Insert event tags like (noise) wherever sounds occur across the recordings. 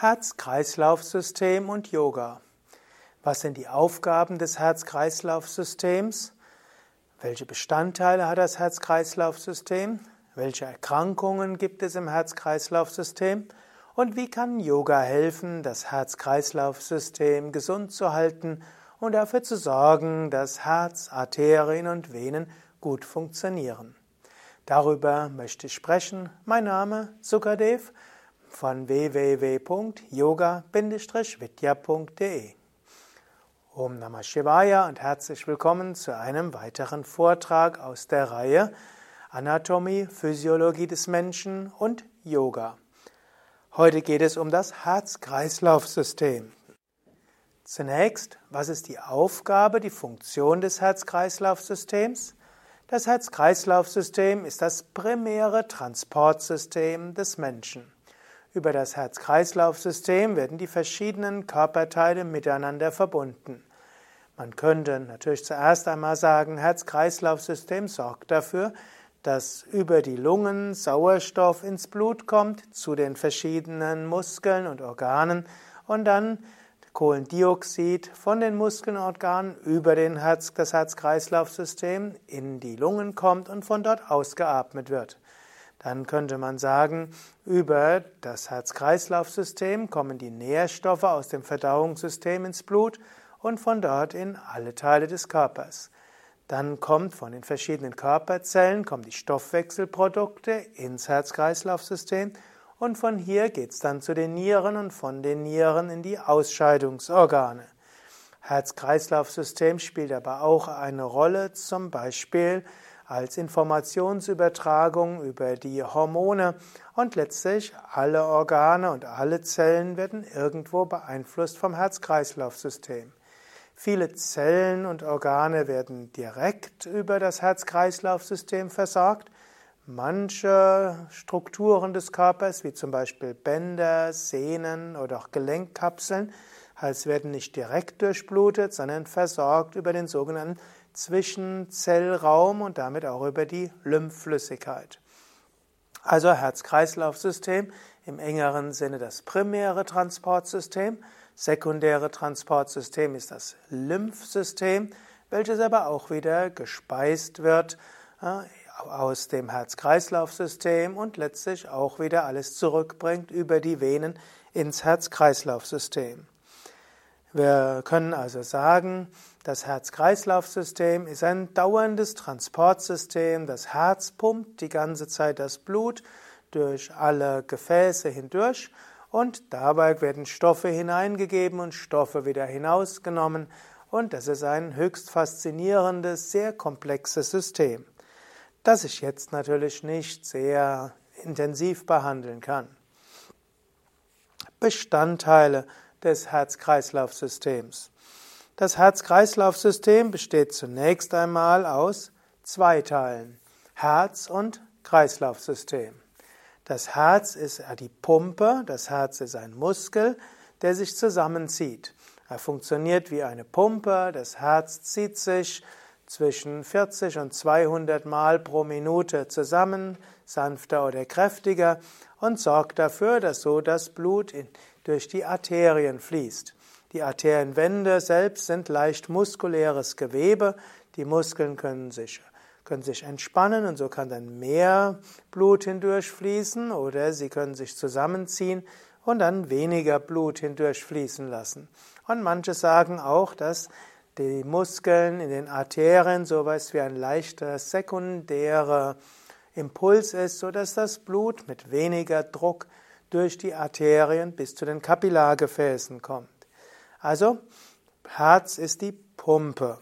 Herz-Kreislauf-System und Yoga. Was sind die Aufgaben des Herz-Kreislauf-Systems? Welche Bestandteile hat das Herz-Kreislauf-System? Welche Erkrankungen gibt es im Herz-Kreislauf-System? Und wie kann Yoga helfen, das Herz-Kreislauf-System gesund zu halten und dafür zu sorgen, dass Herz, Arterien und Venen gut funktionieren? Darüber möchte ich sprechen. Mein Name Sukadev von www.yoga-vidya.de. Om Namah Shivaya und herzlich willkommen zu einem weiteren Vortrag aus der Reihe Anatomie, Physiologie des Menschen und Yoga. Heute geht es um das Herz-Kreislauf-System. Zunächst, was ist die Aufgabe, die Funktion des Herz-Kreislauf-Systems? Das Herz-Kreislauf-System ist das primäre Transportsystem des Menschen. Über das Herz-Kreislauf-System werden die verschiedenen Körperteile miteinander verbunden. Man könnte natürlich zuerst einmal sagen, Herz-Kreislauf-System sorgt dafür, dass über die Lungen Sauerstoff ins Blut kommt zu den verschiedenen Muskeln und Organen und dann Kohlendioxid von den Muskeln und Organen über den Herz, das Herz-Kreislauf-System in die Lungen kommt und von dort ausgeatmet wird. Dann könnte man sagen, über das Herz-Kreislauf-System kommen die Nährstoffe aus dem Verdauungssystem ins Blut und von dort in alle Teile des Körpers. Dann kommt von den verschiedenen Körperzellen kommen die Stoffwechselprodukte ins Herz-Kreislauf-System und von hier geht es dann zu den Nieren und von den Nieren in die Ausscheidungsorgane. Herz-Kreislauf-System spielt aber auch eine Rolle, zum Beispiel als Informationsübertragung über die Hormone und letztlich alle Organe und alle Zellen werden irgendwo beeinflusst vom Herz-Kreislauf-System. Viele Zellen und Organe werden direkt über das Herz-Kreislauf-System versorgt. Manche Strukturen des Körpers, wie zum Beispiel Bänder, Sehnen oder auch Gelenkkapseln, werden nicht direkt durchblutet, sondern versorgt über den sogenannten Zwischenzellraum und damit auch über die Lymphflüssigkeit. Also Herz-Kreislauf-System im engeren Sinne das primäre Transportsystem. Sekundäre Transportsystem ist das Lymphsystem, welches aber auch wieder gespeist wird äh, aus dem Herz-Kreislauf-System und letztlich auch wieder alles zurückbringt über die Venen ins Herz-Kreislauf-System. Wir können also sagen, das Herz-Kreislauf-System ist ein dauerndes Transportsystem. Das Herz pumpt die ganze Zeit das Blut durch alle Gefäße hindurch und dabei werden Stoffe hineingegeben und Stoffe wieder hinausgenommen. Und das ist ein höchst faszinierendes, sehr komplexes System, das ich jetzt natürlich nicht sehr intensiv behandeln kann. Bestandteile des Herz-Kreislauf-Systems. Das Herz-Kreislauf-System besteht zunächst einmal aus zwei Teilen, Herz und Kreislaufsystem. Das Herz ist die Pumpe, das Herz ist ein Muskel, der sich zusammenzieht. Er funktioniert wie eine Pumpe, das Herz zieht sich zwischen 40 und 200 Mal pro Minute zusammen, sanfter oder kräftiger, und sorgt dafür, dass so das Blut durch die Arterien fließt. Die Arterienwände selbst sind leicht muskuläres Gewebe. Die Muskeln können sich, können sich entspannen und so kann dann mehr Blut hindurchfließen oder sie können sich zusammenziehen und dann weniger Blut hindurchfließen lassen. Und manche sagen auch, dass die Muskeln in den Arterien sowas wie ein leichter sekundärer Impuls ist, sodass das Blut mit weniger Druck durch die Arterien bis zu den Kapillargefäßen kommt. Also, Herz ist die Pumpe.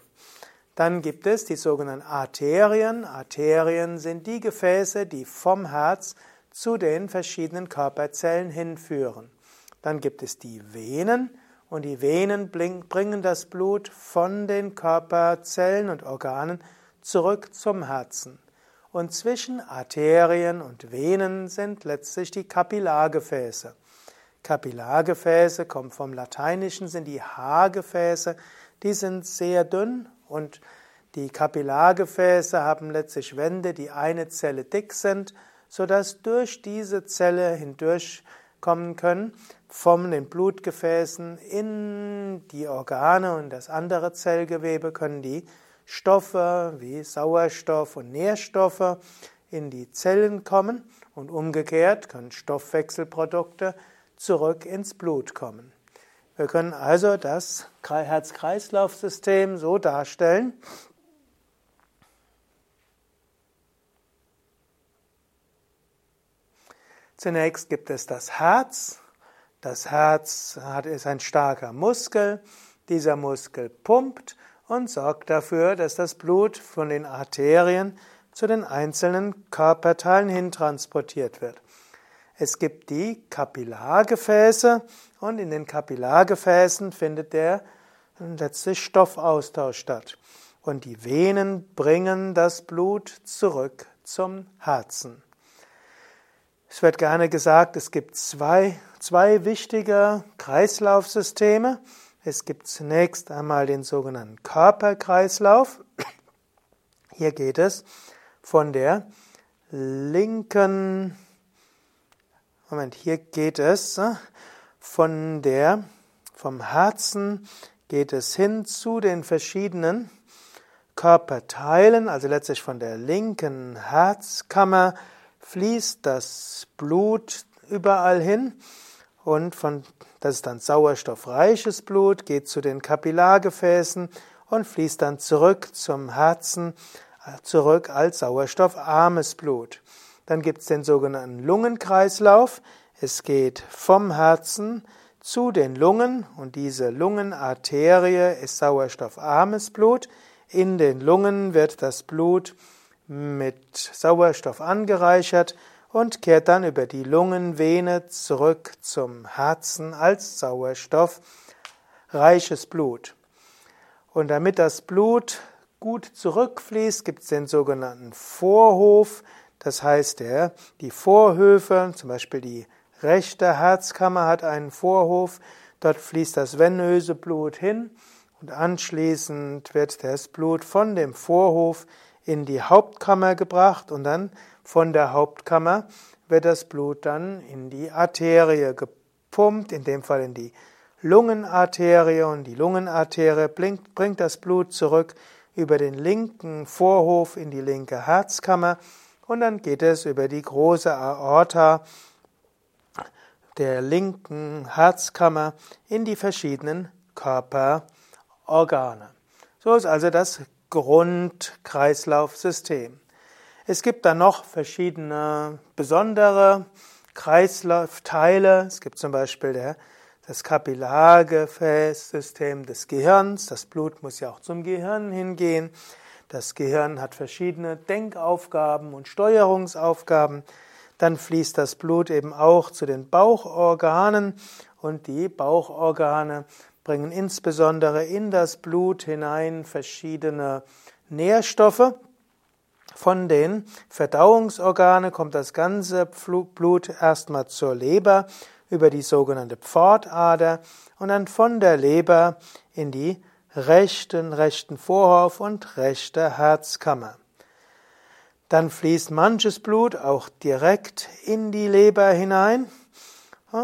Dann gibt es die sogenannten Arterien. Arterien sind die Gefäße, die vom Herz zu den verschiedenen Körperzellen hinführen. Dann gibt es die Venen und die Venen bringen das Blut von den Körperzellen und Organen zurück zum Herzen. Und zwischen Arterien und Venen sind letztlich die Kapillargefäße. Kapillargefäße kommen vom Lateinischen, sind die Haargefäße, die sind sehr dünn und die Kapillargefäße haben letztlich Wände, die eine Zelle dick sind, sodass durch diese Zelle hindurchkommen können von den Blutgefäßen in die Organe und das andere Zellgewebe können die Stoffe wie Sauerstoff und Nährstoffe in die Zellen kommen und umgekehrt können Stoffwechselprodukte zurück ins Blut kommen. Wir können also das Herz-Kreislauf-System so darstellen. Zunächst gibt es das Herz. Das Herz ist ein starker Muskel. Dieser Muskel pumpt und sorgt dafür, dass das Blut von den Arterien zu den einzelnen Körperteilen hintransportiert wird. Es gibt die Kapillargefäße und in den Kapillargefäßen findet der letzte Stoffaustausch statt. Und die Venen bringen das Blut zurück zum Herzen. Es wird gerne gesagt, es gibt zwei, zwei wichtige Kreislaufsysteme. Es gibt zunächst einmal den sogenannten Körperkreislauf. Hier geht es von der linken, Moment, hier geht es äh, von der, vom Herzen geht es hin zu den verschiedenen Körperteilen, also letztlich von der linken Herzkammer fließt das Blut überall hin und von, das ist dann sauerstoffreiches Blut, geht zu den Kapillargefäßen und fließt dann zurück zum Herzen, zurück als sauerstoffarmes Blut. Dann gibt es den sogenannten Lungenkreislauf. Es geht vom Herzen zu den Lungen und diese Lungenarterie ist sauerstoffarmes Blut. In den Lungen wird das Blut mit Sauerstoff angereichert und kehrt dann über die Lungenvene zurück zum Herzen als sauerstoffreiches Blut. Und damit das Blut gut zurückfließt, gibt es den sogenannten Vorhof. Das heißt, der, die Vorhöfe, zum Beispiel die rechte Herzkammer hat einen Vorhof. Dort fließt das venöse Blut hin und anschließend wird das Blut von dem Vorhof in die Hauptkammer gebracht und dann von der Hauptkammer wird das Blut dann in die Arterie gepumpt, in dem Fall in die Lungenarterie und die Lungenarterie bringt, das Blut zurück über den linken Vorhof in die linke Herzkammer und dann geht es über die große Aorta der linken Herzkammer in die verschiedenen Körperorgane. So ist also das Grundkreislaufsystem. Es gibt dann noch verschiedene besondere Kreislaufteile. Es gibt zum Beispiel der, das Kapillargefäßsystem des Gehirns. Das Blut muss ja auch zum Gehirn hingehen. Das Gehirn hat verschiedene Denkaufgaben und Steuerungsaufgaben. Dann fließt das Blut eben auch zu den Bauchorganen und die Bauchorgane bringen insbesondere in das Blut hinein verschiedene Nährstoffe. Von den Verdauungsorganen kommt das ganze Blut erstmal zur Leber über die sogenannte Pfortader und dann von der Leber in die rechten, rechten Vorhof und rechte Herzkammer. Dann fließt manches Blut auch direkt in die Leber hinein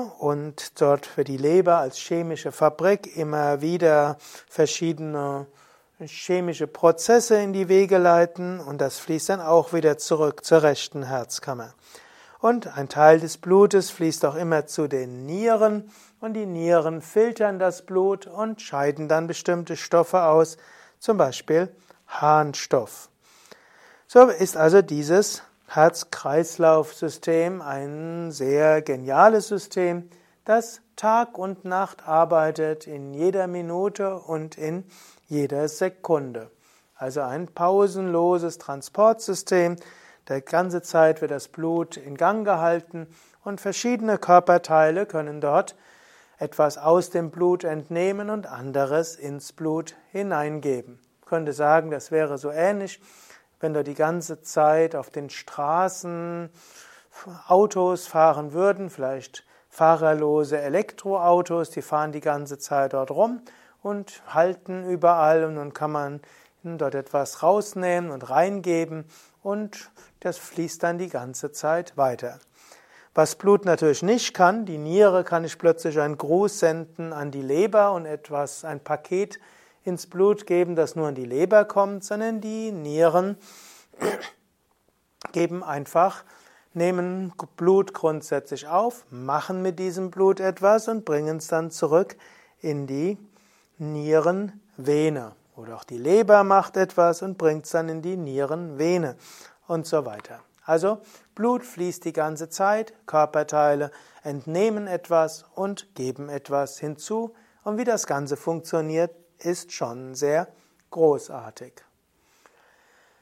und dort wird die Leber als chemische Fabrik immer wieder verschiedene chemische Prozesse in die Wege leiten und das fließt dann auch wieder zurück zur rechten Herzkammer. Und ein Teil des Blutes fließt auch immer zu den Nieren und die Nieren filtern das Blut und scheiden dann bestimmte Stoffe aus, zum Beispiel Harnstoff. So ist also dieses Herz-Kreislauf-System ein sehr geniales System, das Tag und Nacht arbeitet in jeder Minute und in jeder Sekunde. Also ein pausenloses Transportsystem. Der ganze Zeit wird das Blut in Gang gehalten und verschiedene Körperteile können dort etwas aus dem Blut entnehmen und anderes ins Blut hineingeben. Ich könnte sagen, das wäre so ähnlich wenn da die ganze Zeit auf den Straßen Autos fahren würden, vielleicht fahrerlose Elektroautos, die fahren die ganze Zeit dort rum und halten überall und dann kann man dort etwas rausnehmen und reingeben und das fließt dann die ganze Zeit weiter. Was Blut natürlich nicht kann, die Niere kann nicht plötzlich einen Gruß senden an die Leber und etwas, ein Paket ins Blut geben, das nur an die Leber kommt, sondern die Nieren (clears throat) geben einfach, nehmen Blut grundsätzlich auf, machen mit diesem Blut etwas und bringen es dann zurück in die Nierenvene. Oder auch die Leber macht etwas und bringt es dann in die Nierenvene und so weiter. Also Blut fließt die ganze Zeit, Körperteile entnehmen etwas und geben etwas hinzu. Und wie das Ganze funktioniert, ist schon sehr großartig.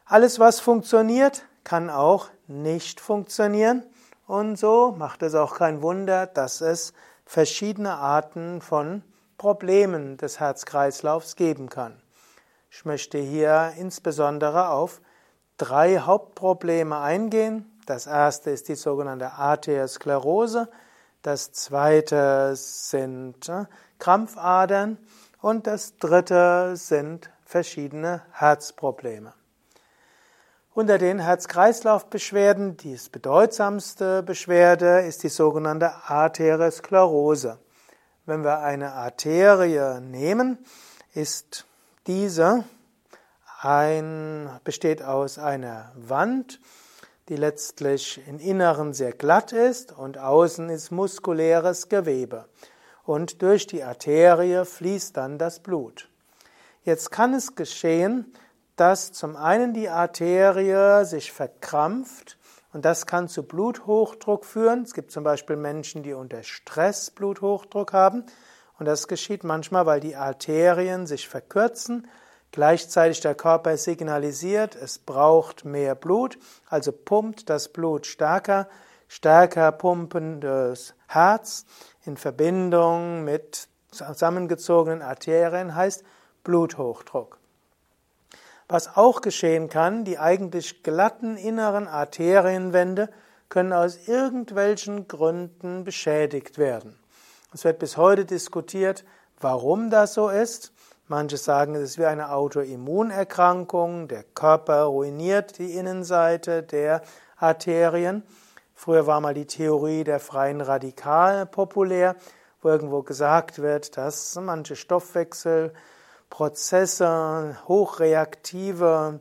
Alles, was funktioniert, kann auch nicht funktionieren. Und so macht es auch kein Wunder, dass es verschiedene Arten von Problemen des Herzkreislaufs geben kann. Ich möchte hier insbesondere auf drei Hauptprobleme eingehen. Das erste ist die sogenannte Arteriosklerose. Das zweite sind äh, Krampfadern. Und das dritte sind verschiedene Herzprobleme. Unter den Herz-Kreislauf-Beschwerden, die bedeutsamste Beschwerde ist die sogenannte Arteriosklerose. Wenn wir eine Arterie nehmen, ist diese ein, besteht aus einer Wand, die letztlich im Inneren sehr glatt ist und außen ist muskuläres Gewebe. Und durch die Arterie fließt dann das Blut. Jetzt kann es geschehen, dass zum einen die Arterie sich verkrampft und das kann zu Bluthochdruck führen. Es gibt zum Beispiel Menschen, die unter Stress Bluthochdruck haben und das geschieht manchmal, weil die Arterien sich verkürzen Gleichzeitig der Körper signalisiert, es braucht mehr Blut, also pumpt das Blut stärker, stärker pumpendes Herz in Verbindung mit zusammengezogenen Arterien heißt Bluthochdruck. Was auch geschehen kann, die eigentlich glatten inneren Arterienwände können aus irgendwelchen Gründen beschädigt werden. Es wird bis heute diskutiert, warum das so ist. Manche sagen, es ist wie eine Autoimmunerkrankung, der Körper ruiniert die Innenseite der Arterien. Früher war mal die Theorie der freien Radikale populär, wo irgendwo gesagt wird, dass manche Stoffwechselprozesse, hochreaktive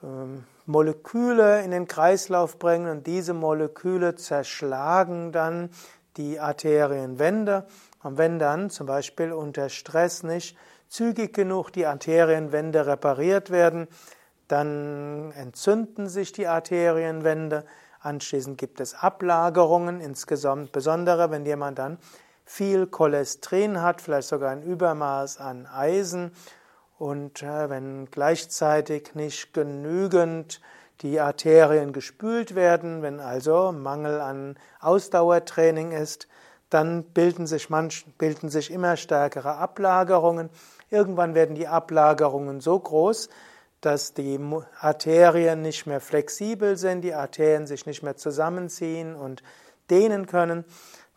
ähm, Moleküle in den Kreislauf bringen und diese Moleküle zerschlagen dann die Arterienwände. Und wenn dann zum Beispiel unter Stress nicht zügig genug die Arterienwände repariert werden, dann entzünden sich die Arterienwände, anschließend gibt es Ablagerungen, insgesamt besondere, wenn jemand dann viel Cholesterin hat, vielleicht sogar ein Übermaß an Eisen und äh, wenn gleichzeitig nicht genügend die Arterien gespült werden, wenn also Mangel an Ausdauertraining ist, dann bilden sich, manch, bilden sich immer stärkere Ablagerungen. Irgendwann werden die Ablagerungen so groß, dass die Arterien nicht mehr flexibel sind, die Arterien sich nicht mehr zusammenziehen und dehnen können.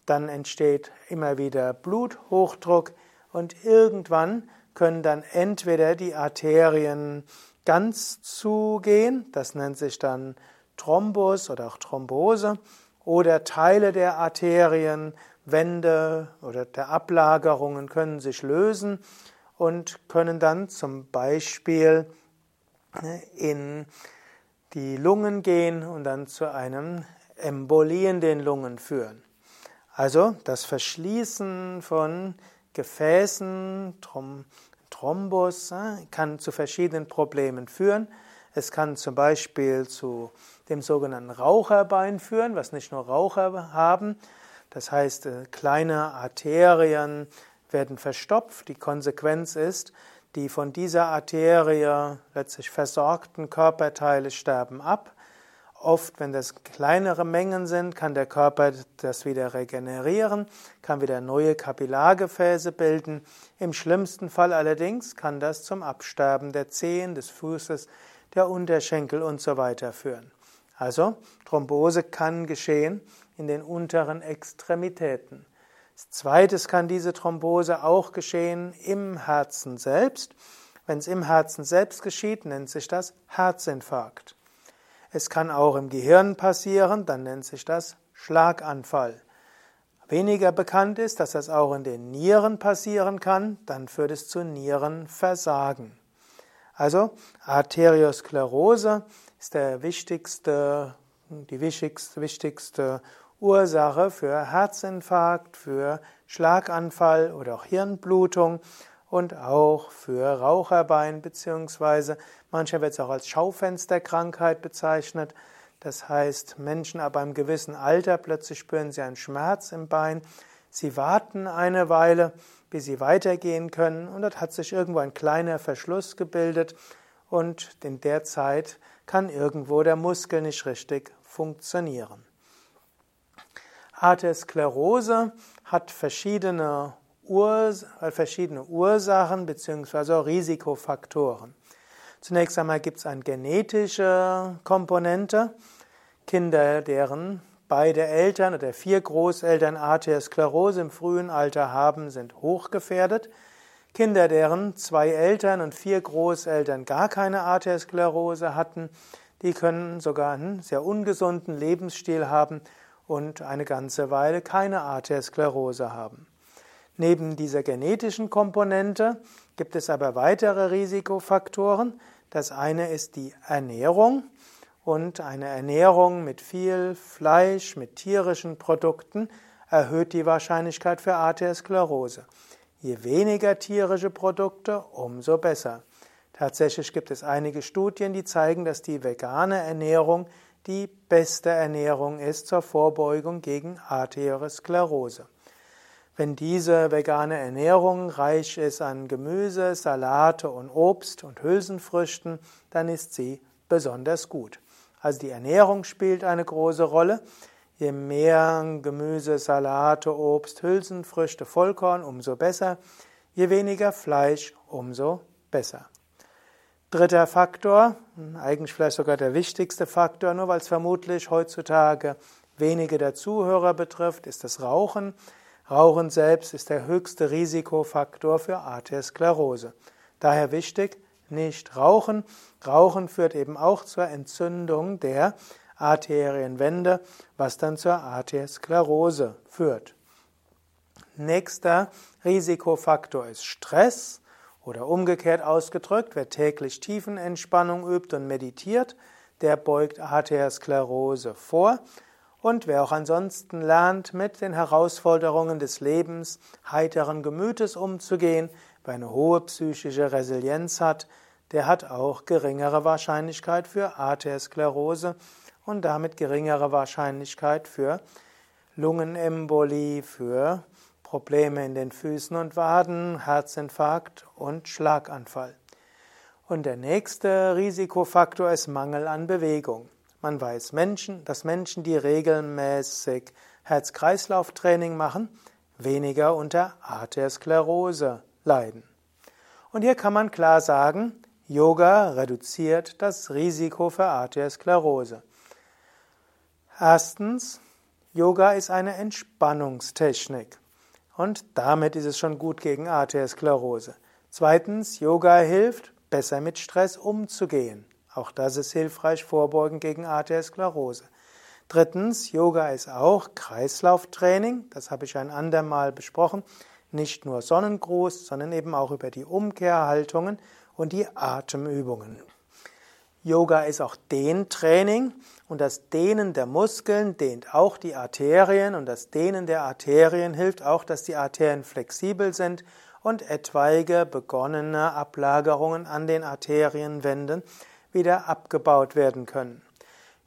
Dann entsteht immer wieder Bluthochdruck und irgendwann können dann entweder die Arterien ganz zugehen, das nennt sich dann Thrombus oder auch Thrombose, oder Teile der Arterienwände oder der Ablagerungen können sich lösen und können dann zum Beispiel in die Lungen gehen und dann zu einem Embolie in den Lungen führen. Also das Verschließen von Gefäßen, Thrombus ne, kann zu verschiedenen Problemen führen. Es kann zum Beispiel zu dem sogenannten Raucherbein führen, was nicht nur Raucher haben. Das heißt, äh, kleine Arterien werden verstopft. Die Konsequenz ist, die von dieser Arterie letztlich versorgten Körperteile sterben ab. Oft, wenn das kleinere Mengen sind, kann der Körper das wieder regenerieren, kann wieder neue Kapillargefäße bilden. Im schlimmsten Fall allerdings kann das zum Absterben der Zehen, des Fußes, der Unterschenkel und so weiter führen. Also Thrombose kann geschehen in den unteren Extremitäten. Zweites kann diese Thrombose auch geschehen im Herzen selbst. Wenn es im Herzen selbst geschieht, nennt sich das Herzinfarkt. Es kann auch im Gehirn passieren, dann nennt sich das Schlaganfall. Weniger bekannt ist, dass das auch in den Nieren passieren kann, dann führt es zu Nierenversagen. Also Arteriosklerose ist der wichtigste, die wichtigste, wichtigste Ursache für Herzinfarkt, für Schlaganfall oder auch Hirnblutung und auch für Raucherbein, beziehungsweise mancher wird es auch als Schaufensterkrankheit bezeichnet. Das heißt, Menschen ab einem gewissen Alter plötzlich spüren sie einen Schmerz im Bein. Sie warten eine Weile, bis sie weitergehen können und dort hat sich irgendwo ein kleiner Verschluss gebildet und in der Zeit kann irgendwo der Muskel nicht richtig funktionieren. Arteriosklerose hat verschiedene, Urs verschiedene Ursachen bzw. Risikofaktoren. Zunächst einmal gibt es eine genetische Komponente. Kinder, deren beide Eltern oder vier Großeltern Arteriosklerose im frühen Alter haben, sind hochgefährdet. Kinder, deren zwei Eltern und vier Großeltern gar keine Arteriosklerose hatten, die können sogar einen sehr ungesunden Lebensstil haben und eine ganze Weile keine Arteriosklerose haben. Neben dieser genetischen Komponente gibt es aber weitere Risikofaktoren. Das eine ist die Ernährung und eine Ernährung mit viel Fleisch, mit tierischen Produkten erhöht die Wahrscheinlichkeit für Arteriosklerose. Je weniger tierische Produkte, umso besser. Tatsächlich gibt es einige Studien, die zeigen, dass die vegane Ernährung die beste Ernährung ist zur Vorbeugung gegen Arteriosklerose. Wenn diese vegane Ernährung reich ist an Gemüse, Salate und Obst und Hülsenfrüchten, dann ist sie besonders gut. Also die Ernährung spielt eine große Rolle. Je mehr Gemüse, Salate, Obst, Hülsenfrüchte, Vollkorn, umso besser. Je weniger Fleisch, umso besser. Dritter Faktor, eigentlich vielleicht sogar der wichtigste Faktor, nur weil es vermutlich heutzutage wenige der Zuhörer betrifft, ist das Rauchen. Rauchen selbst ist der höchste Risikofaktor für Arteriosklerose. Daher wichtig, nicht rauchen. Rauchen führt eben auch zur Entzündung der Arterienwände, was dann zur Arteriosklerose führt. Nächster Risikofaktor ist Stress. Oder umgekehrt ausgedrückt, wer täglich Tiefenentspannung übt und meditiert, der beugt Arteriosklerose vor. Und wer auch ansonsten lernt, mit den Herausforderungen des Lebens heiteren Gemütes umzugehen, wer eine hohe psychische Resilienz hat, der hat auch geringere Wahrscheinlichkeit für Arteriosklerose und damit geringere Wahrscheinlichkeit für Lungenembolie, für Probleme in den Füßen und Waden, Herzinfarkt und Schlaganfall. Und der nächste Risikofaktor ist Mangel an Bewegung. Man weiß Menschen, dass Menschen, die regelmäßig Herz-Kreislauf-Training machen, weniger unter Arteriosklerose leiden. Und hier kann man klar sagen, Yoga reduziert das Risiko für Arteriosklerose. Erstens, Yoga ist eine Entspannungstechnik. Und damit ist es schon gut gegen Arteriosklerose. Zweitens, Yoga hilft, besser mit Stress umzugehen. Auch das ist hilfreich vorbeugen gegen Arteriosklerose. Drittens, Yoga ist auch Kreislauftraining. Das habe ich ein andermal besprochen. Nicht nur Sonnengruß, sondern eben auch über die Umkehrhaltungen und die Atemübungen. Yoga ist auch Dehntraining und das Dehnen der Muskeln dehnt auch die Arterien und das Dehnen der Arterien hilft auch, dass die Arterien flexibel sind und etwaige begonnene Ablagerungen an den Arterienwänden wieder abgebaut werden können.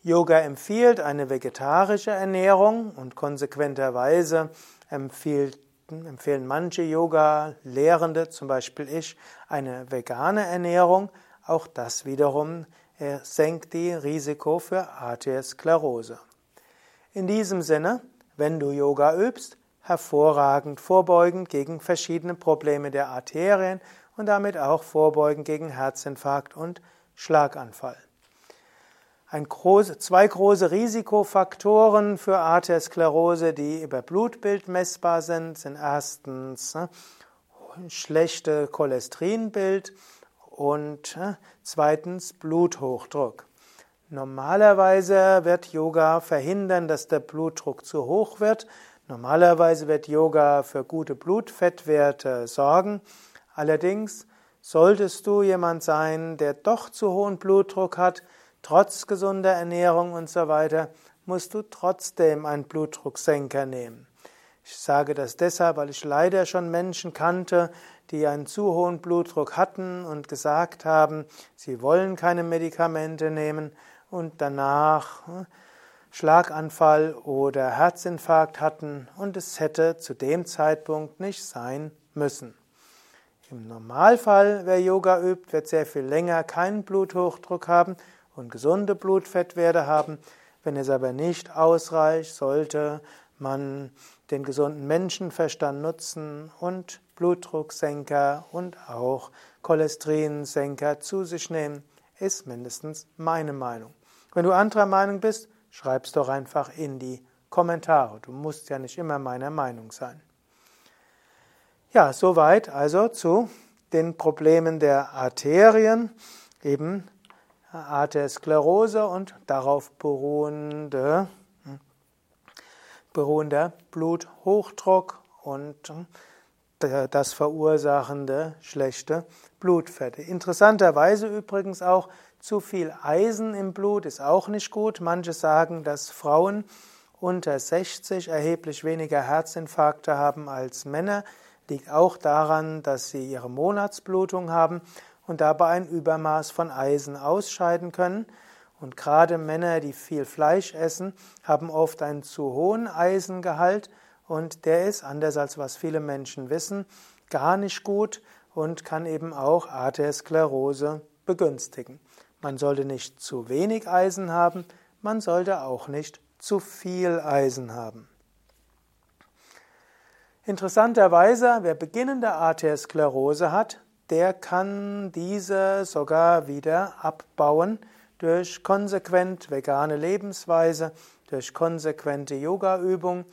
Yoga empfiehlt eine vegetarische Ernährung und konsequenterweise empfiehlt, empfehlen manche Yoga-Lehrende, zum Beispiel ich, eine vegane Ernährung. Auch das wiederum er senkt die Risiko für Arteriosklerose. In diesem Sinne, wenn du Yoga übst, hervorragend vorbeugend gegen verschiedene Probleme der Arterien und damit auch vorbeugend gegen Herzinfarkt und Schlaganfall. Groß, zwei große Risikofaktoren für Arteriosklerose, die über Blutbild messbar sind, sind erstens ne, schlechte Cholesterinbild und äh, zweitens Bluthochdruck. Normalerweise wird Yoga verhindern, dass der Blutdruck zu hoch wird. Normalerweise wird Yoga für gute Blutfettwerte sorgen. Allerdings solltest du jemand sein, der doch zu hohen Blutdruck hat, trotz gesunder Ernährung und so weiter, musst du trotzdem einen Blutdrucksenker nehmen. Ich sage das deshalb, weil ich leider schon Menschen kannte, die einen zu hohen Blutdruck hatten und gesagt haben, sie wollen keine Medikamente nehmen und danach hm, Schlaganfall oder Herzinfarkt hatten und es hätte zu dem Zeitpunkt nicht sein müssen. Im Normalfall, wer Yoga übt, wird sehr viel länger keinen Bluthochdruck haben und gesunde Blutfettwerte haben. Wenn es aber nicht ausreicht, sollte man den gesunden Menschenverstand nutzen und Blutdrucksenker und auch Cholesterinsenker zu sich nehmen, ist mindestens meine Meinung. Wenn du anderer Meinung bist, schreib's doch einfach in die Kommentare. Du musst ja nicht immer meiner Meinung sein. Ja, soweit also zu den Problemen der Arterien, eben Arteriosklerose und darauf beruhende, beruhender Bluthochdruck und das verursachende schlechte Blutfette. Interessanterweise übrigens auch zu viel Eisen im Blut ist auch nicht gut. Manche sagen, dass Frauen unter 60 erheblich weniger Herzinfarkte haben als Männer. Liegt auch daran, dass sie ihre Monatsblutung haben und dabei ein Übermaß von Eisen ausscheiden können. Und gerade Männer, die viel Fleisch essen, haben oft einen zu hohen Eisengehalt und der ist, anders als was viele Menschen wissen, gar nicht gut und kann eben auch Arteriosklerose begünstigen. Man sollte nicht zu wenig Eisen haben, man sollte auch nicht zu viel Eisen haben. Interessanterweise, wer beginnende Arteriosklerose hat, der kann diese sogar wieder abbauen durch konsequent vegane Lebensweise, durch konsequente Yogaübung,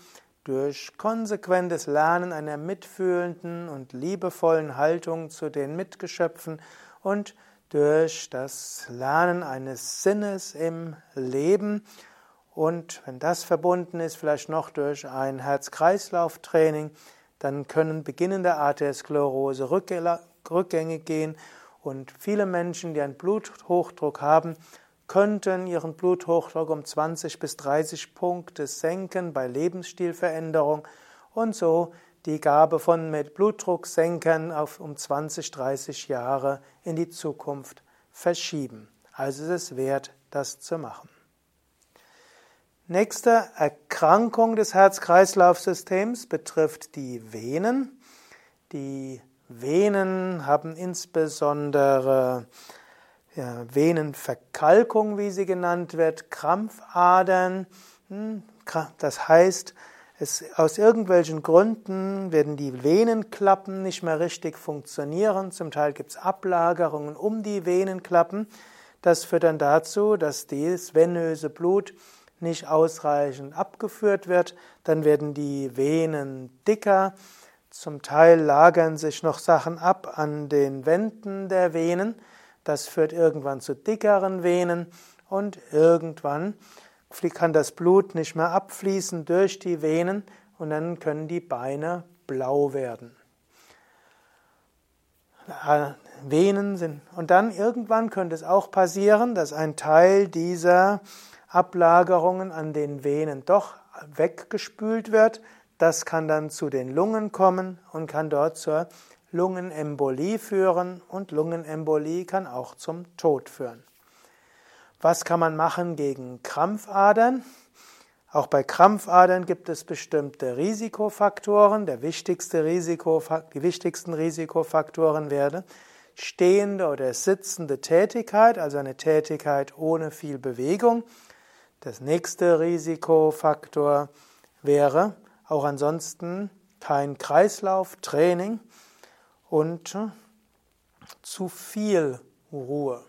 durch konsequentes Lernen einer mitfühlenden und liebevollen Haltung zu den Mitgeschöpfen und durch das Lernen eines Sinnes im Leben. Und wenn das verbunden ist, vielleicht noch durch ein Herz-Kreislauf-Training, dann können beginnende Arteriosklerose rückgängig gehen. Und viele Menschen, die einen Bluthochdruck haben, könnten ihren Bluthochdruck um 20 bis 30 Punkte senken bei Lebensstilveränderung und so die Gabe von mit Blutdrucksenkern auf um 20, 30 Jahre in die Zukunft verschieben. Also ist es wert, das zu machen. Nächste Erkrankung des Herz-Kreislauf-Systems betrifft die Venen. Die Venen haben insbesondere Venenverkalkung, wie sie genannt wird, Krampfadern. Hm, das heißt, es, aus irgendwelchen Gründen werden die Venenklappen nicht mehr richtig funktionieren. Zum Teil gibt es Ablagerungen um die Venenklappen. Das führt dann dazu, dass das venöse Blut nicht ausreichend abgeführt wird. Dann werden die Venen dicker. Zum Teil lagern sich noch Sachen ab an den Wänden der Venen. Das führt irgendwann zu dickeren Venen und irgendwann kann das Blut nicht mehr abfließen durch die Venen und dann können die Beine blau werden. Venen sind. Und dann irgendwann könnte es auch passieren, dass ein Teil dieser Ablagerungen an den Venen doch weggespült wird. Das kann dann zu den Lungen kommen und kann dort zur Lungenembolie führen und Lungenembolie kann auch zum Tod führen. Was kann man machen gegen Krampfadern? Auch bei Krampfadern gibt es bestimmte Risikofaktoren. Der wichtigste Risikofak die wichtigsten Risikofaktoren werden stehende oder sitzende Tätigkeit, also eine Tätigkeit ohne viel Bewegung. Das nächste Risikofaktor wäre auch ansonsten kein Kreislauftraining und zu viel Ruhe.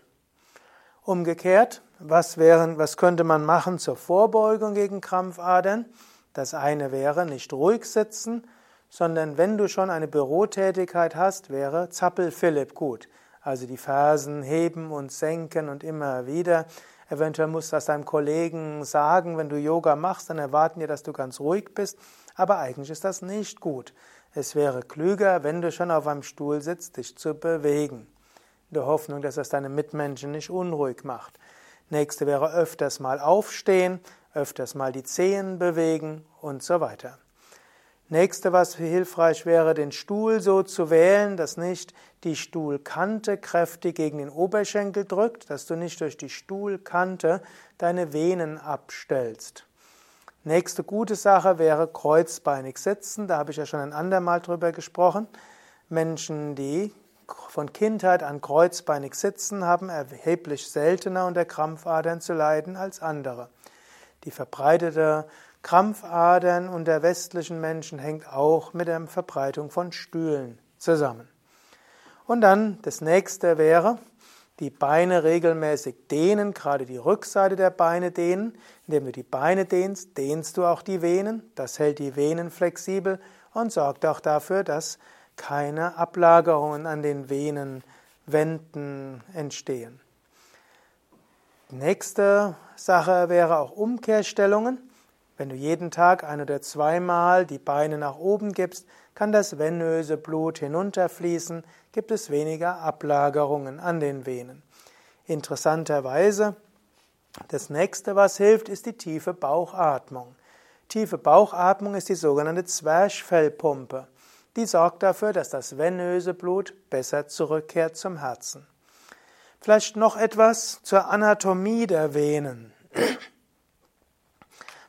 Umgekehrt, was, wären, was könnte man machen zur Vorbeugung gegen Krampfadern? Das eine wäre nicht ruhig sitzen, sondern wenn du schon eine Bürotätigkeit hast, wäre Zappel Philipp gut. Also die Fersen heben und senken und immer wieder Eventuell musst du das deinem Kollegen sagen, wenn du Yoga machst, dann erwarten die, dass du ganz ruhig bist. Aber eigentlich ist das nicht gut. Es wäre klüger, wenn du schon auf einem Stuhl sitzt, dich zu bewegen. In der Hoffnung, dass das deine Mitmenschen nicht unruhig macht. Nächste wäre öfters mal aufstehen, öfters mal die Zehen bewegen und so weiter. Nächste, was hilfreich wäre, den Stuhl so zu wählen, dass nicht die Stuhlkante kräftig gegen den Oberschenkel drückt, dass du nicht durch die Stuhlkante deine Venen abstellst. Nächste gute Sache wäre kreuzbeinig sitzen. Da habe ich ja schon ein andermal drüber gesprochen. Menschen, die von Kindheit an kreuzbeinig sitzen, haben erheblich seltener unter Krampfadern zu leiden als andere. Die verbreitete Krampfadern unter westlichen Menschen hängt auch mit der Verbreitung von Stühlen zusammen. Und dann das nächste wäre, die Beine regelmäßig dehnen, gerade die Rückseite der Beine dehnen. Indem du die Beine dehnst, dehnst du auch die Venen. Das hält die Venen flexibel und sorgt auch dafür, dass keine Ablagerungen an den Venenwänden entstehen. Nächste Sache wäre auch Umkehrstellungen. Wenn du jeden Tag ein oder zweimal die Beine nach oben gibst, kann das venöse Blut hinunterfließen, gibt es weniger Ablagerungen an den Venen. Interessanterweise, das nächste, was hilft, ist die tiefe Bauchatmung. Tiefe Bauchatmung ist die sogenannte Zwerchfellpumpe. Die sorgt dafür, dass das venöse Blut besser zurückkehrt zum Herzen. Vielleicht noch etwas zur Anatomie der Venen.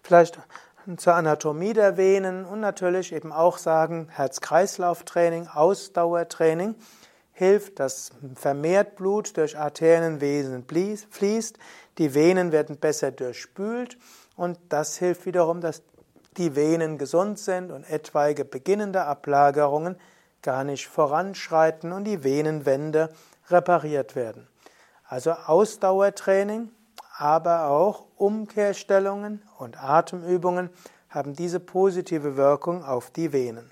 Vielleicht zur Anatomie der Venen und natürlich eben auch sagen, Herz-Kreislauf-Training, Ausdauertraining hilft, dass vermehrt Blut durch Arterienwesen fließt, die Venen werden besser durchspült und das hilft wiederum, dass die Venen gesund sind und etwaige beginnende Ablagerungen gar nicht voranschreiten und die Venenwände repariert werden. Also Ausdauertraining aber auch Umkehrstellungen und Atemübungen haben diese positive Wirkung auf die Venen.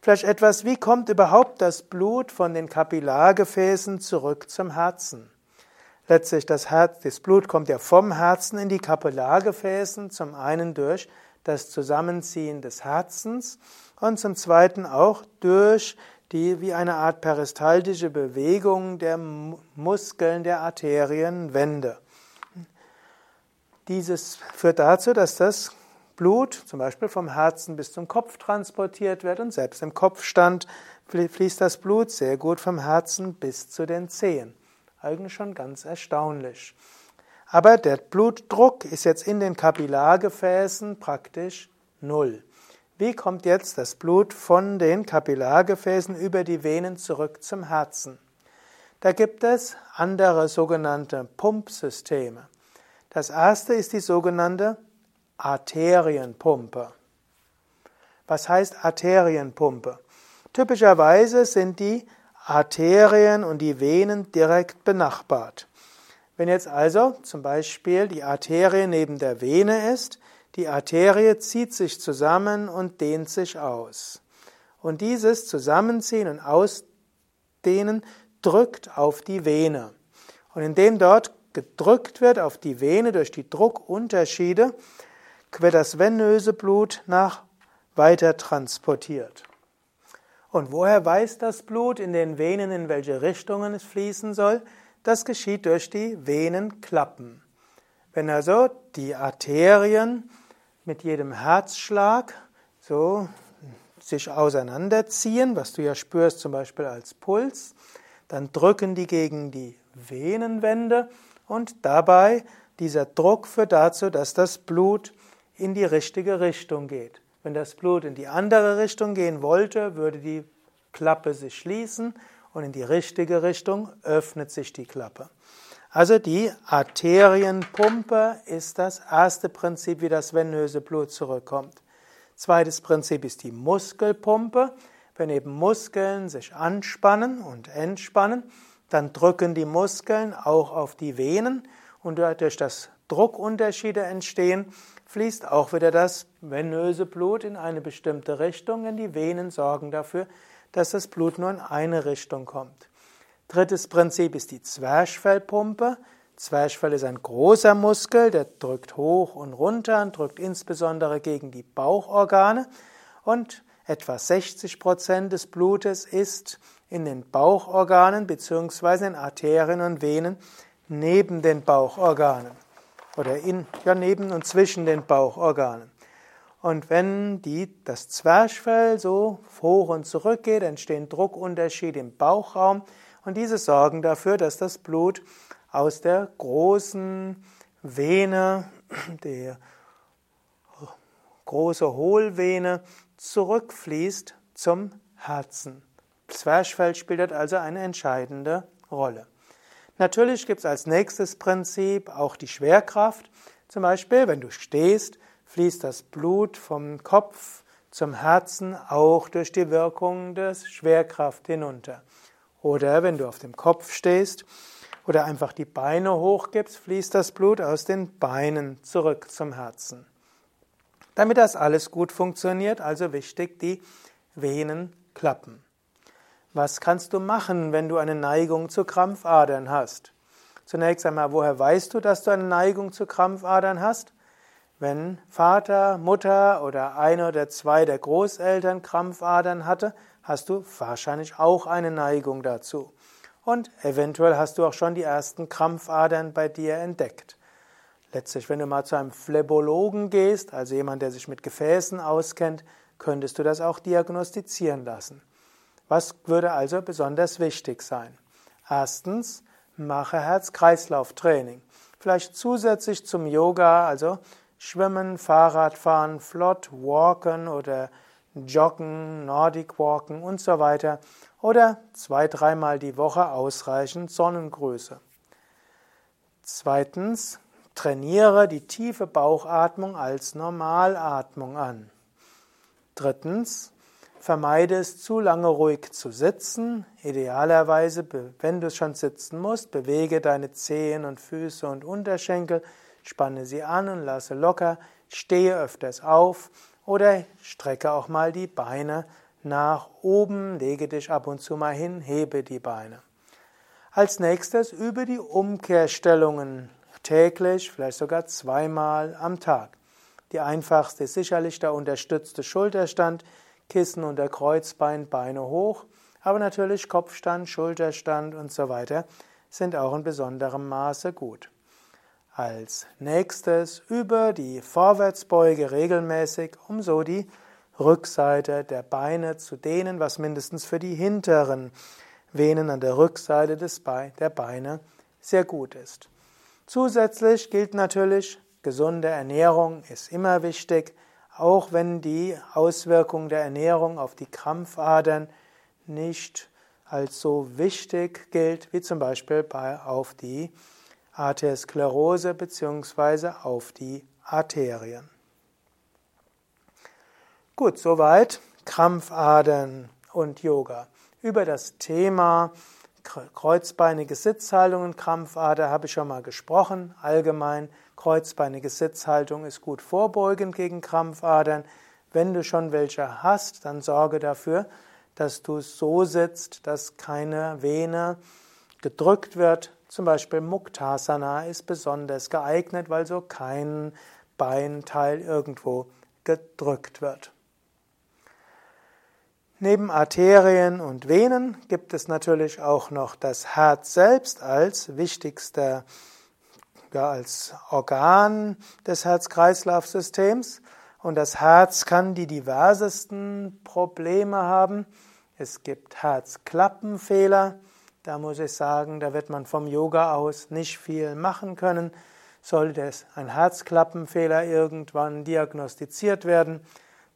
Vielleicht etwas, wie kommt überhaupt das Blut von den Kapillargefäßen zurück zum Herzen? Letztlich das Herz, das Blut kommt ja vom Herzen in die Kapillargefäßen, zum einen durch das Zusammenziehen des Herzens und zum zweiten auch durch die wie eine Art peristaltische Bewegung der Muskeln der Arterienwände. Dieses führt dazu, dass das Blut zum Beispiel vom Herzen bis zum Kopf transportiert wird und selbst im Kopfstand fließt das Blut sehr gut vom Herzen bis zu den Zehen. Eigentlich schon ganz erstaunlich. Aber der Blutdruck ist jetzt in den Kapillargefäßen praktisch null. Wie kommt jetzt das Blut von den Kapillargefäßen über die Venen zurück zum Herzen? Da gibt es andere sogenannte Pumpsysteme. Das erste ist die sogenannte Arterienpumpe. Was heißt Arterienpumpe? Typischerweise sind die Arterien und die Venen direkt benachbart. Wenn jetzt also zum Beispiel die Arterie neben der Vene ist, die Arterie zieht sich zusammen und dehnt sich aus. Und dieses Zusammenziehen und Ausdehnen drückt auf die Vene. Und indem dort gedrückt wird auf die Vene durch die Druckunterschiede, wird das venöse Blut nach weiter transportiert. Und woher weiß das Blut in den Venen, in welche Richtungen es fließen soll? Das geschieht durch die Venenklappen. Wenn also die Arterien mit jedem Herzschlag so sich auseinanderziehen, was du ja spürst zum Beispiel als Puls, dann drücken die gegen die Venenwände und dabei dieser Druck führt dazu, dass das Blut in die richtige Richtung geht. Wenn das Blut in die andere Richtung gehen wollte, würde die Klappe sich schließen und in die richtige Richtung öffnet sich die Klappe. Also die Arterienpumpe ist das erste Prinzip, wie das venöse Blut zurückkommt. Zweites Prinzip ist die Muskelpumpe. Wenn eben Muskeln sich anspannen und entspannen, dann drücken die Muskeln auch auf die Venen und durch das Druckunterschiede entstehen, fließt auch wieder das venöse Blut in eine bestimmte Richtung, denn die Venen sorgen dafür, dass das Blut nur in eine Richtung kommt. Drittes Prinzip ist die Zwerchfellpumpe. Zwerchfell ist ein großer Muskel, der drückt hoch und runter und drückt insbesondere gegen die Bauchorgane und etwa 60 Prozent des Blutes ist in den Bauchorganen bzw. in Arterien und Venen neben den Bauchorganen oder in, ja, neben und zwischen den Bauchorganen. Und wenn die, das Zwerchfell so hoch und zurück geht, entstehen Druckunterschiede im Bauchraum und diese sorgen dafür, dass das Blut aus der großen Vene, der große Hohlvene, zurückfließt zum Herzen. Zwerchfell spielt also eine entscheidende Rolle. Natürlich gibt es als nächstes Prinzip auch die Schwerkraft. Zum Beispiel, wenn du stehst, fließt das Blut vom Kopf zum Herzen auch durch die Wirkung der Schwerkraft hinunter. Oder wenn du auf dem Kopf stehst oder einfach die Beine hochgibst, fließt das Blut aus den Beinen zurück zum Herzen. Damit das alles gut funktioniert, also wichtig, die Venen klappen. Was kannst du machen, wenn du eine Neigung zu Krampfadern hast? Zunächst einmal, woher weißt du, dass du eine Neigung zu Krampfadern hast? Wenn Vater, Mutter oder einer oder zwei der Großeltern Krampfadern hatte, hast du wahrscheinlich auch eine Neigung dazu. Und eventuell hast du auch schon die ersten Krampfadern bei dir entdeckt. Letztlich, wenn du mal zu einem Phlebologen gehst, also jemand, der sich mit Gefäßen auskennt, könntest du das auch diagnostizieren lassen. Was würde also besonders wichtig sein? Erstens, mache Herz-Kreislauf-Training. Vielleicht zusätzlich zum Yoga, also Schwimmen, Fahrradfahren, flott walken oder joggen, Nordic walken und so weiter. Oder zwei, dreimal die Woche ausreichend Sonnengröße. Zweitens, trainiere die tiefe Bauchatmung als Normalatmung an. Drittens, Vermeide es zu lange ruhig zu sitzen. Idealerweise, wenn du schon sitzen musst, bewege deine Zehen und Füße und Unterschenkel, spanne sie an und lasse locker, stehe öfters auf oder strecke auch mal die Beine nach oben, lege dich ab und zu mal hin, hebe die Beine. Als nächstes übe die Umkehrstellungen täglich, vielleicht sogar zweimal am Tag. Die einfachste ist sicherlich der unterstützte Schulterstand, Kissen unter Kreuzbein, Beine hoch, aber natürlich Kopfstand, Schulterstand und so weiter sind auch in besonderem Maße gut. Als nächstes über die Vorwärtsbeuge regelmäßig, um so die Rückseite der Beine zu dehnen, was mindestens für die hinteren Venen an der Rückseite des Be der Beine sehr gut ist. Zusätzlich gilt natürlich, gesunde Ernährung ist immer wichtig auch wenn die Auswirkung der Ernährung auf die Krampfadern nicht als so wichtig gilt, wie zum Beispiel bei, auf die Arteriosklerose bzw. auf die Arterien. Gut, soweit Krampfadern und Yoga. Über das Thema kreuzbeinige Sitzhaltung und Krampfader habe ich schon mal gesprochen. Allgemein kreuzbeinige Sitzhaltung ist gut vorbeugend gegen Krampfadern. Wenn du schon welche hast, dann sorge dafür, dass du so sitzt, dass keine Vene gedrückt wird. Zum Beispiel Muktasana ist besonders geeignet, weil so kein Beinteil irgendwo gedrückt wird. Neben Arterien und Venen gibt es natürlich auch noch das Herz selbst als wichtigster, ja, als Organ des Herz-Kreislauf-Systems. Und das Herz kann die diversesten Probleme haben. Es gibt Herzklappenfehler. Da muss ich sagen, da wird man vom Yoga aus nicht viel machen können. Sollte ein Herzklappenfehler irgendwann diagnostiziert werden,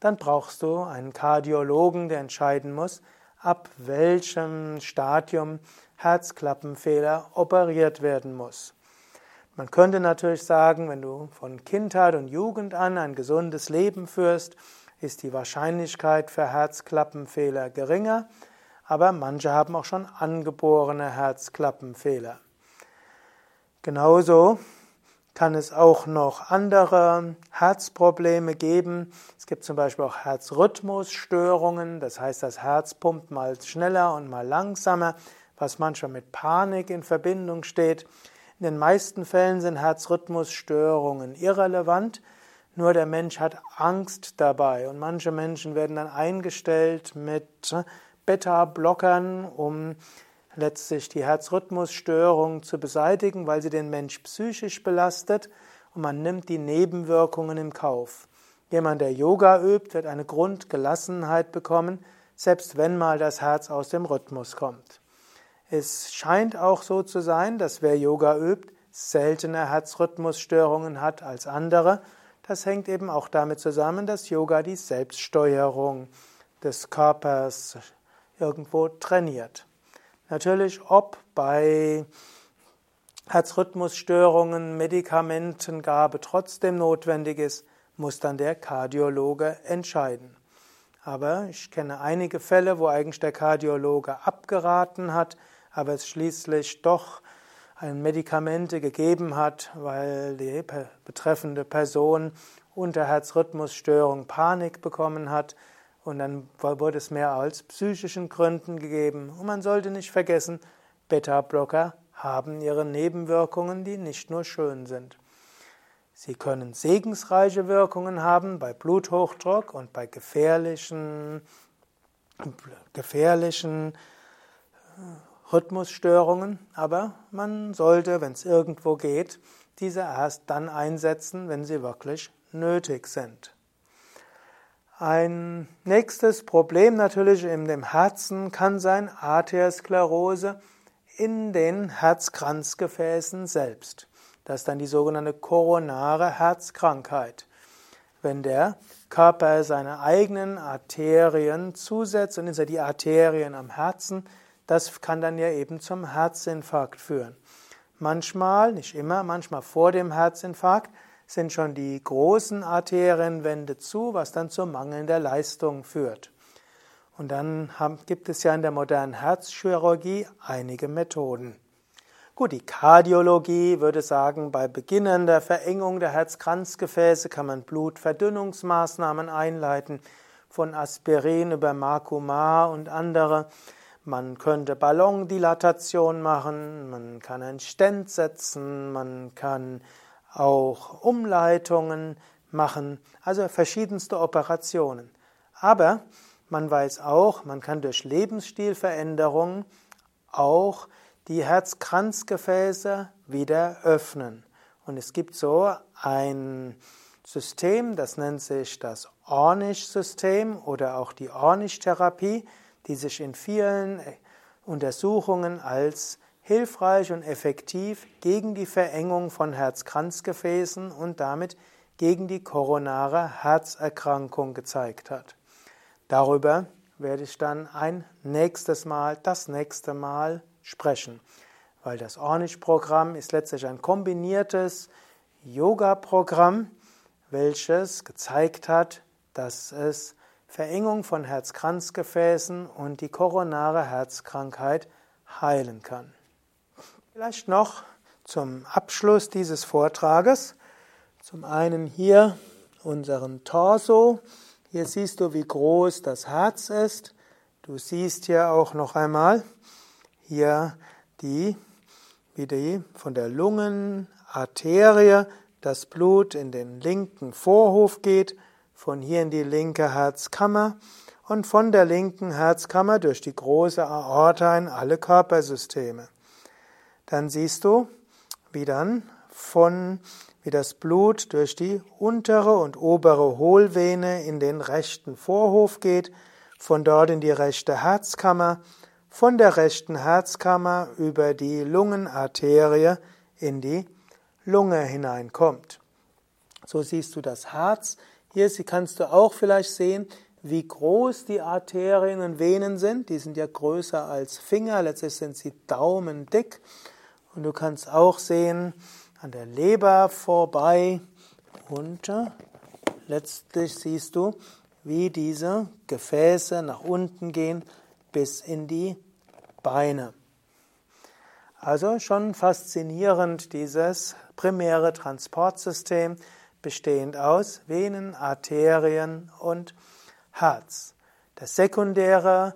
dann brauchst du einen Kardiologen, der entscheiden muss, ab welchem Stadium Herzklappenfehler operiert werden muss. Man könnte natürlich sagen, wenn du von Kindheit und Jugend an ein gesundes Leben führst, ist die Wahrscheinlichkeit für Herzklappenfehler geringer, aber manche haben auch schon angeborene Herzklappenfehler. Genauso kann es auch noch andere Herzprobleme geben. Es gibt zum Beispiel auch Herzrhythmusstörungen, das heißt, das Herz pumpt mal schneller und mal langsamer, was manchmal mit Panik in Verbindung steht. In den meisten Fällen sind Herzrhythmusstörungen irrelevant, nur der Mensch hat Angst dabei und manche Menschen werden dann eingestellt mit Beta-Blockern, um letztlich die Herzrhythmusstörung zu beseitigen, weil sie den Mensch psychisch belastet und man nimmt die Nebenwirkungen im Kauf. Jemand, der Yoga übt, wird eine Grundgelassenheit bekommen, selbst wenn mal das Herz aus dem Rhythmus kommt. Es scheint auch so zu sein, dass wer Yoga übt, seltener Herzrhythmusstörungen hat als andere. Das hängt eben auch damit zusammen, dass Yoga die Selbststeuerung des Körpers irgendwo trainiert. Natürlich, ob bei Herzrhythmusstörungen Medikamentengabe trotzdem notwendig ist, muss dann der Kardiologe entscheiden. Aber ich kenne einige Fälle, wo eigentlich der Kardiologe abgeraten hat, aber es schließlich doch ein Medikamente gegeben hat, weil die betreffende Person unter Herzrhythmusstörung Panik bekommen hat und dann wurde es mehr als psychischen Gründen gegeben. Und man sollte nicht vergessen, Beta-Blocker haben ihre Nebenwirkungen, die nicht nur schön sind. Sie können segensreiche Wirkungen haben bei Bluthochdruck und bei gefährlichen, gefährlichen Rhythmusstörungen, aber man sollte, wenn es irgendwo geht, diese erst dann einsetzen, wenn sie wirklich nötig sind. Ein nächstes Problem natürlich in dem Herzen kann sein Arteriosklerose in den Herzkranzgefäßen selbst. Das ist dann die sogenannte koronare Herzkrankheit. Wenn der Körper seine eigenen Arterien zusetzt und die Arterien am Herzen, das kann dann ja eben zum Herzinfarkt führen. Manchmal, nicht immer, manchmal vor dem Herzinfarkt sind schon die großen Arterienwände zu, was dann zu mangelnder Leistung führt. Und dann gibt es ja in der modernen Herzchirurgie einige Methoden. Gut, die Kardiologie würde sagen, bei beginnender Verengung der Herzkranzgefäße kann man Blutverdünnungsmaßnahmen einleiten, von Aspirin über Makuma und andere. Man könnte Ballondilatation machen, man kann einen Stent setzen, man kann auch Umleitungen machen, also verschiedenste Operationen. Aber man weiß auch, man kann durch Lebensstilveränderungen auch die Herzkranzgefäße wieder öffnen. Und es gibt so ein System, das nennt sich das Ornish-System oder auch die Ornish-Therapie die sich in vielen Untersuchungen als hilfreich und effektiv gegen die Verengung von Herzkranzgefäßen und damit gegen die koronare Herzerkrankung gezeigt hat. Darüber werde ich dann ein nächstes Mal, das nächste Mal sprechen, weil das Ornish-Programm ist letztlich ein kombiniertes Yoga-Programm, welches gezeigt hat, dass es Verengung von Herzkranzgefäßen und die koronare Herzkrankheit heilen kann. Vielleicht noch zum Abschluss dieses Vortrages. Zum einen hier unseren Torso. Hier siehst du, wie groß das Herz ist. Du siehst hier auch noch einmal hier die, wie die von der Lungenarterie das Blut in den linken Vorhof geht von hier in die linke Herzkammer und von der linken Herzkammer durch die große Aorta in alle Körpersysteme. Dann siehst du, wie dann von wie das Blut durch die untere und obere Hohlvene in den rechten Vorhof geht, von dort in die rechte Herzkammer, von der rechten Herzkammer über die Lungenarterie in die Lunge hineinkommt. So siehst du das Herz hier kannst du auch vielleicht sehen, wie groß die Arterien und Venen sind. Die sind ja größer als Finger, letztlich sind sie daumendick. Und du kannst auch sehen, an der Leber vorbei und letztlich siehst du, wie diese Gefäße nach unten gehen bis in die Beine. Also schon faszinierend dieses primäre Transportsystem bestehend aus Venen, Arterien und Herz. Das sekundäre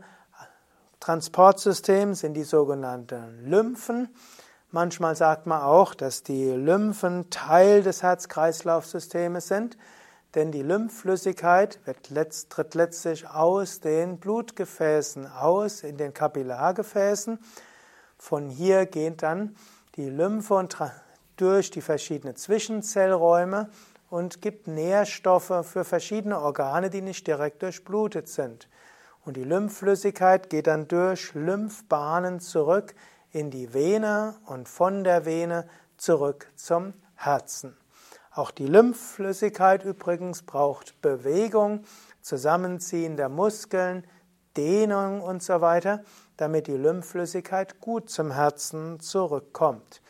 Transportsystem sind die sogenannten Lymphen. Manchmal sagt man auch, dass die Lymphen Teil des Herz-Kreislauf-Systems sind, denn die Lymphflüssigkeit letzt, tritt letztlich aus den Blutgefäßen aus, in den Kapillargefäßen. Von hier geht dann die Lymphe durch die verschiedenen Zwischenzellräume und gibt Nährstoffe für verschiedene Organe, die nicht direkt durchblutet sind. Und die Lymphflüssigkeit geht dann durch Lymphbahnen zurück in die Vene und von der Vene zurück zum Herzen. Auch die Lymphflüssigkeit übrigens braucht Bewegung, Zusammenziehen der Muskeln, Dehnung und so weiter, damit die Lymphflüssigkeit gut zum Herzen zurückkommt.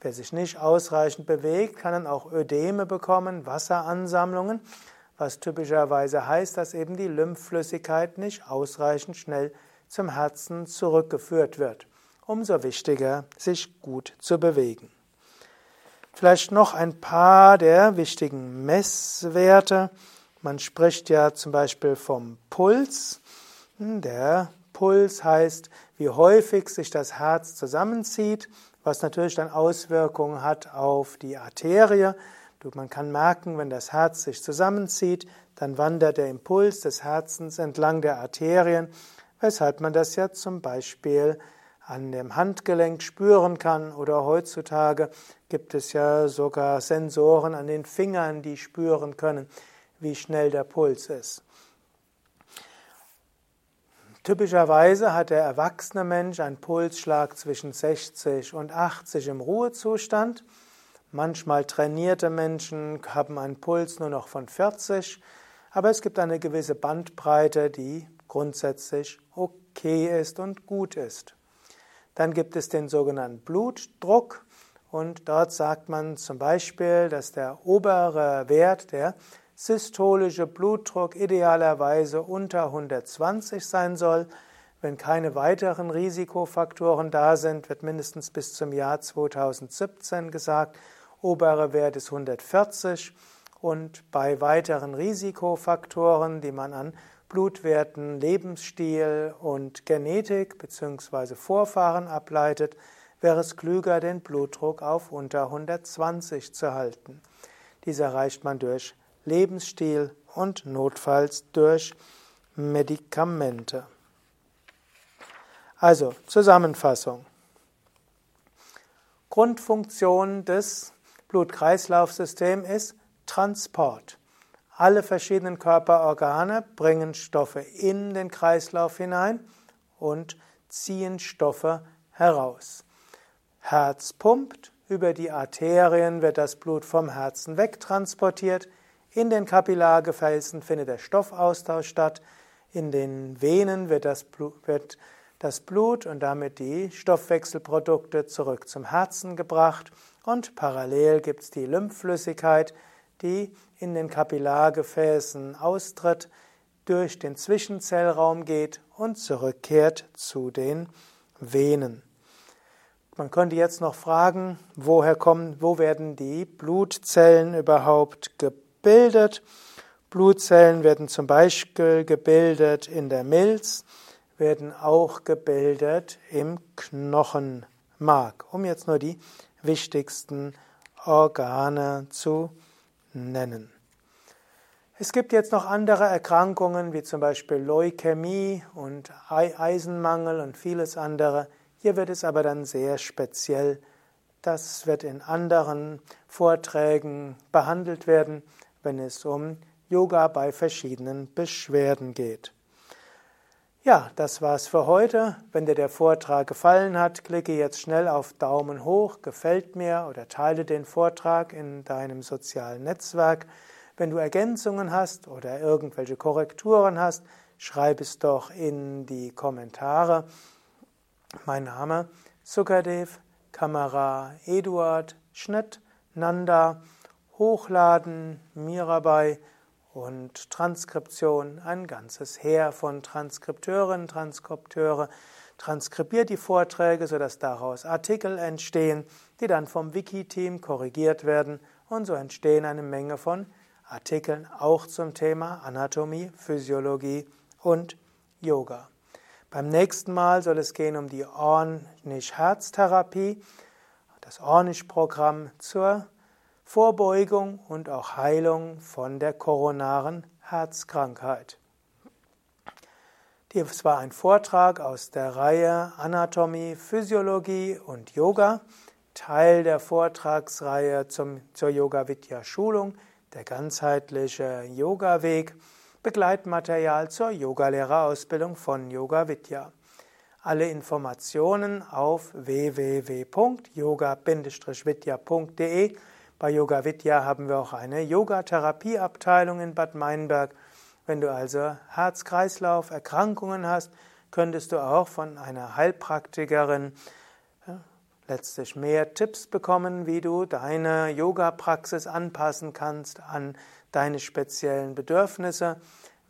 Wer sich nicht ausreichend bewegt, kann dann auch Ödeme bekommen, Wasseransammlungen, was typischerweise heißt, dass eben die Lymphflüssigkeit nicht ausreichend schnell zum Herzen zurückgeführt wird. Umso wichtiger, sich gut zu bewegen. Vielleicht noch ein paar der wichtigen Messwerte. Man spricht ja zum Beispiel vom Puls. Der Puls heißt, wie häufig sich das Herz zusammenzieht was natürlich dann Auswirkungen hat auf die Arterie. Man kann merken, wenn das Herz sich zusammenzieht, dann wandert der Impuls des Herzens entlang der Arterien, weshalb man das ja zum Beispiel an dem Handgelenk spüren kann oder heutzutage gibt es ja sogar Sensoren an den Fingern, die spüren können, wie schnell der Puls ist. Typischerweise hat der erwachsene Mensch einen Pulsschlag zwischen 60 und 80 im Ruhezustand. Manchmal trainierte Menschen haben einen Puls nur noch von 40, aber es gibt eine gewisse Bandbreite, die grundsätzlich okay ist und gut ist. Dann gibt es den sogenannten Blutdruck und dort sagt man zum Beispiel, dass der obere Wert der systolische Blutdruck idealerweise unter 120 sein soll. Wenn keine weiteren Risikofaktoren da sind, wird mindestens bis zum Jahr 2017 gesagt, obere Wert ist 140 und bei weiteren Risikofaktoren, die man an Blutwerten, Lebensstil und Genetik bzw. Vorfahren ableitet, wäre es klüger, den Blutdruck auf unter 120 zu halten. Dies erreicht man durch Lebensstil und notfalls durch Medikamente. Also Zusammenfassung. Grundfunktion des Blutkreislaufsystems ist Transport. Alle verschiedenen Körperorgane bringen Stoffe in den Kreislauf hinein und ziehen Stoffe heraus. Herz pumpt, über die Arterien wird das Blut vom Herzen wegtransportiert, in den Kapillargefäßen findet der Stoffaustausch statt. In den Venen wird das, Blut, wird das Blut und damit die Stoffwechselprodukte zurück zum Herzen gebracht. Und parallel gibt es die Lymphflüssigkeit, die in den Kapillargefäßen austritt, durch den Zwischenzellraum geht und zurückkehrt zu den Venen. Man könnte jetzt noch fragen, woher kommen, wo werden die Blutzellen überhaupt gebildet? bildet. Blutzellen werden zum Beispiel gebildet in der Milz, werden auch gebildet im Knochenmark, um jetzt nur die wichtigsten Organe zu nennen. Es gibt jetzt noch andere Erkrankungen, wie zum Beispiel Leukämie und Eisenmangel und vieles andere. Hier wird es aber dann sehr speziell. Das wird in anderen Vorträgen behandelt werden wenn es um Yoga bei verschiedenen Beschwerden geht. Ja, das war's für heute. Wenn dir der Vortrag gefallen hat, klicke jetzt schnell auf Daumen hoch, gefällt mir oder teile den Vortrag in deinem sozialen Netzwerk. Wenn du Ergänzungen hast oder irgendwelche Korrekturen hast, schreib es doch in die Kommentare. Mein Name Sukadev, Kamera Eduard, Schnitt Nanda Hochladen, Mirabai und Transkription, ein ganzes Heer von Transkripteurinnen, Transkripteure, transkribiert die Vorträge, sodass daraus Artikel entstehen, die dann vom Wiki-Team korrigiert werden und so entstehen eine Menge von Artikeln auch zum Thema Anatomie, Physiologie und Yoga. Beim nächsten Mal soll es gehen um die Ornisch-Herztherapie. das Ornish-Programm zur Vorbeugung und auch Heilung von der koronaren Herzkrankheit. Dies war ein Vortrag aus der Reihe Anatomie, Physiologie und Yoga, Teil der Vortragsreihe zum, zur Yoga Vidya Schulung, der ganzheitliche Yoga Weg, Begleitmaterial zur Yogalehrerausbildung von Yoga Vidya. Alle Informationen auf www.yoga-vidya.de. Bei Yoga Vidya haben wir auch eine Yogatherapieabteilung in Bad Meinberg. Wenn du also Herz-Kreislauf-Erkrankungen hast, könntest du auch von einer Heilpraktikerin letztlich mehr Tipps bekommen, wie du deine Yoga-Praxis anpassen kannst an deine speziellen Bedürfnisse.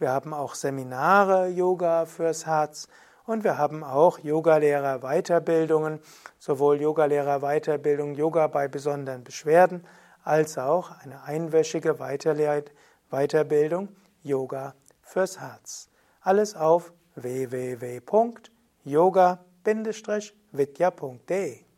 Wir haben auch Seminare Yoga fürs Herz und wir haben auch Yogalehrer Weiterbildungen, sowohl Yogalehrer Weiterbildung Yoga bei besonderen Beschwerden als auch eine einwöchige Weiterbildung Yoga fürs Herz. Alles auf www.yoga-vidya.de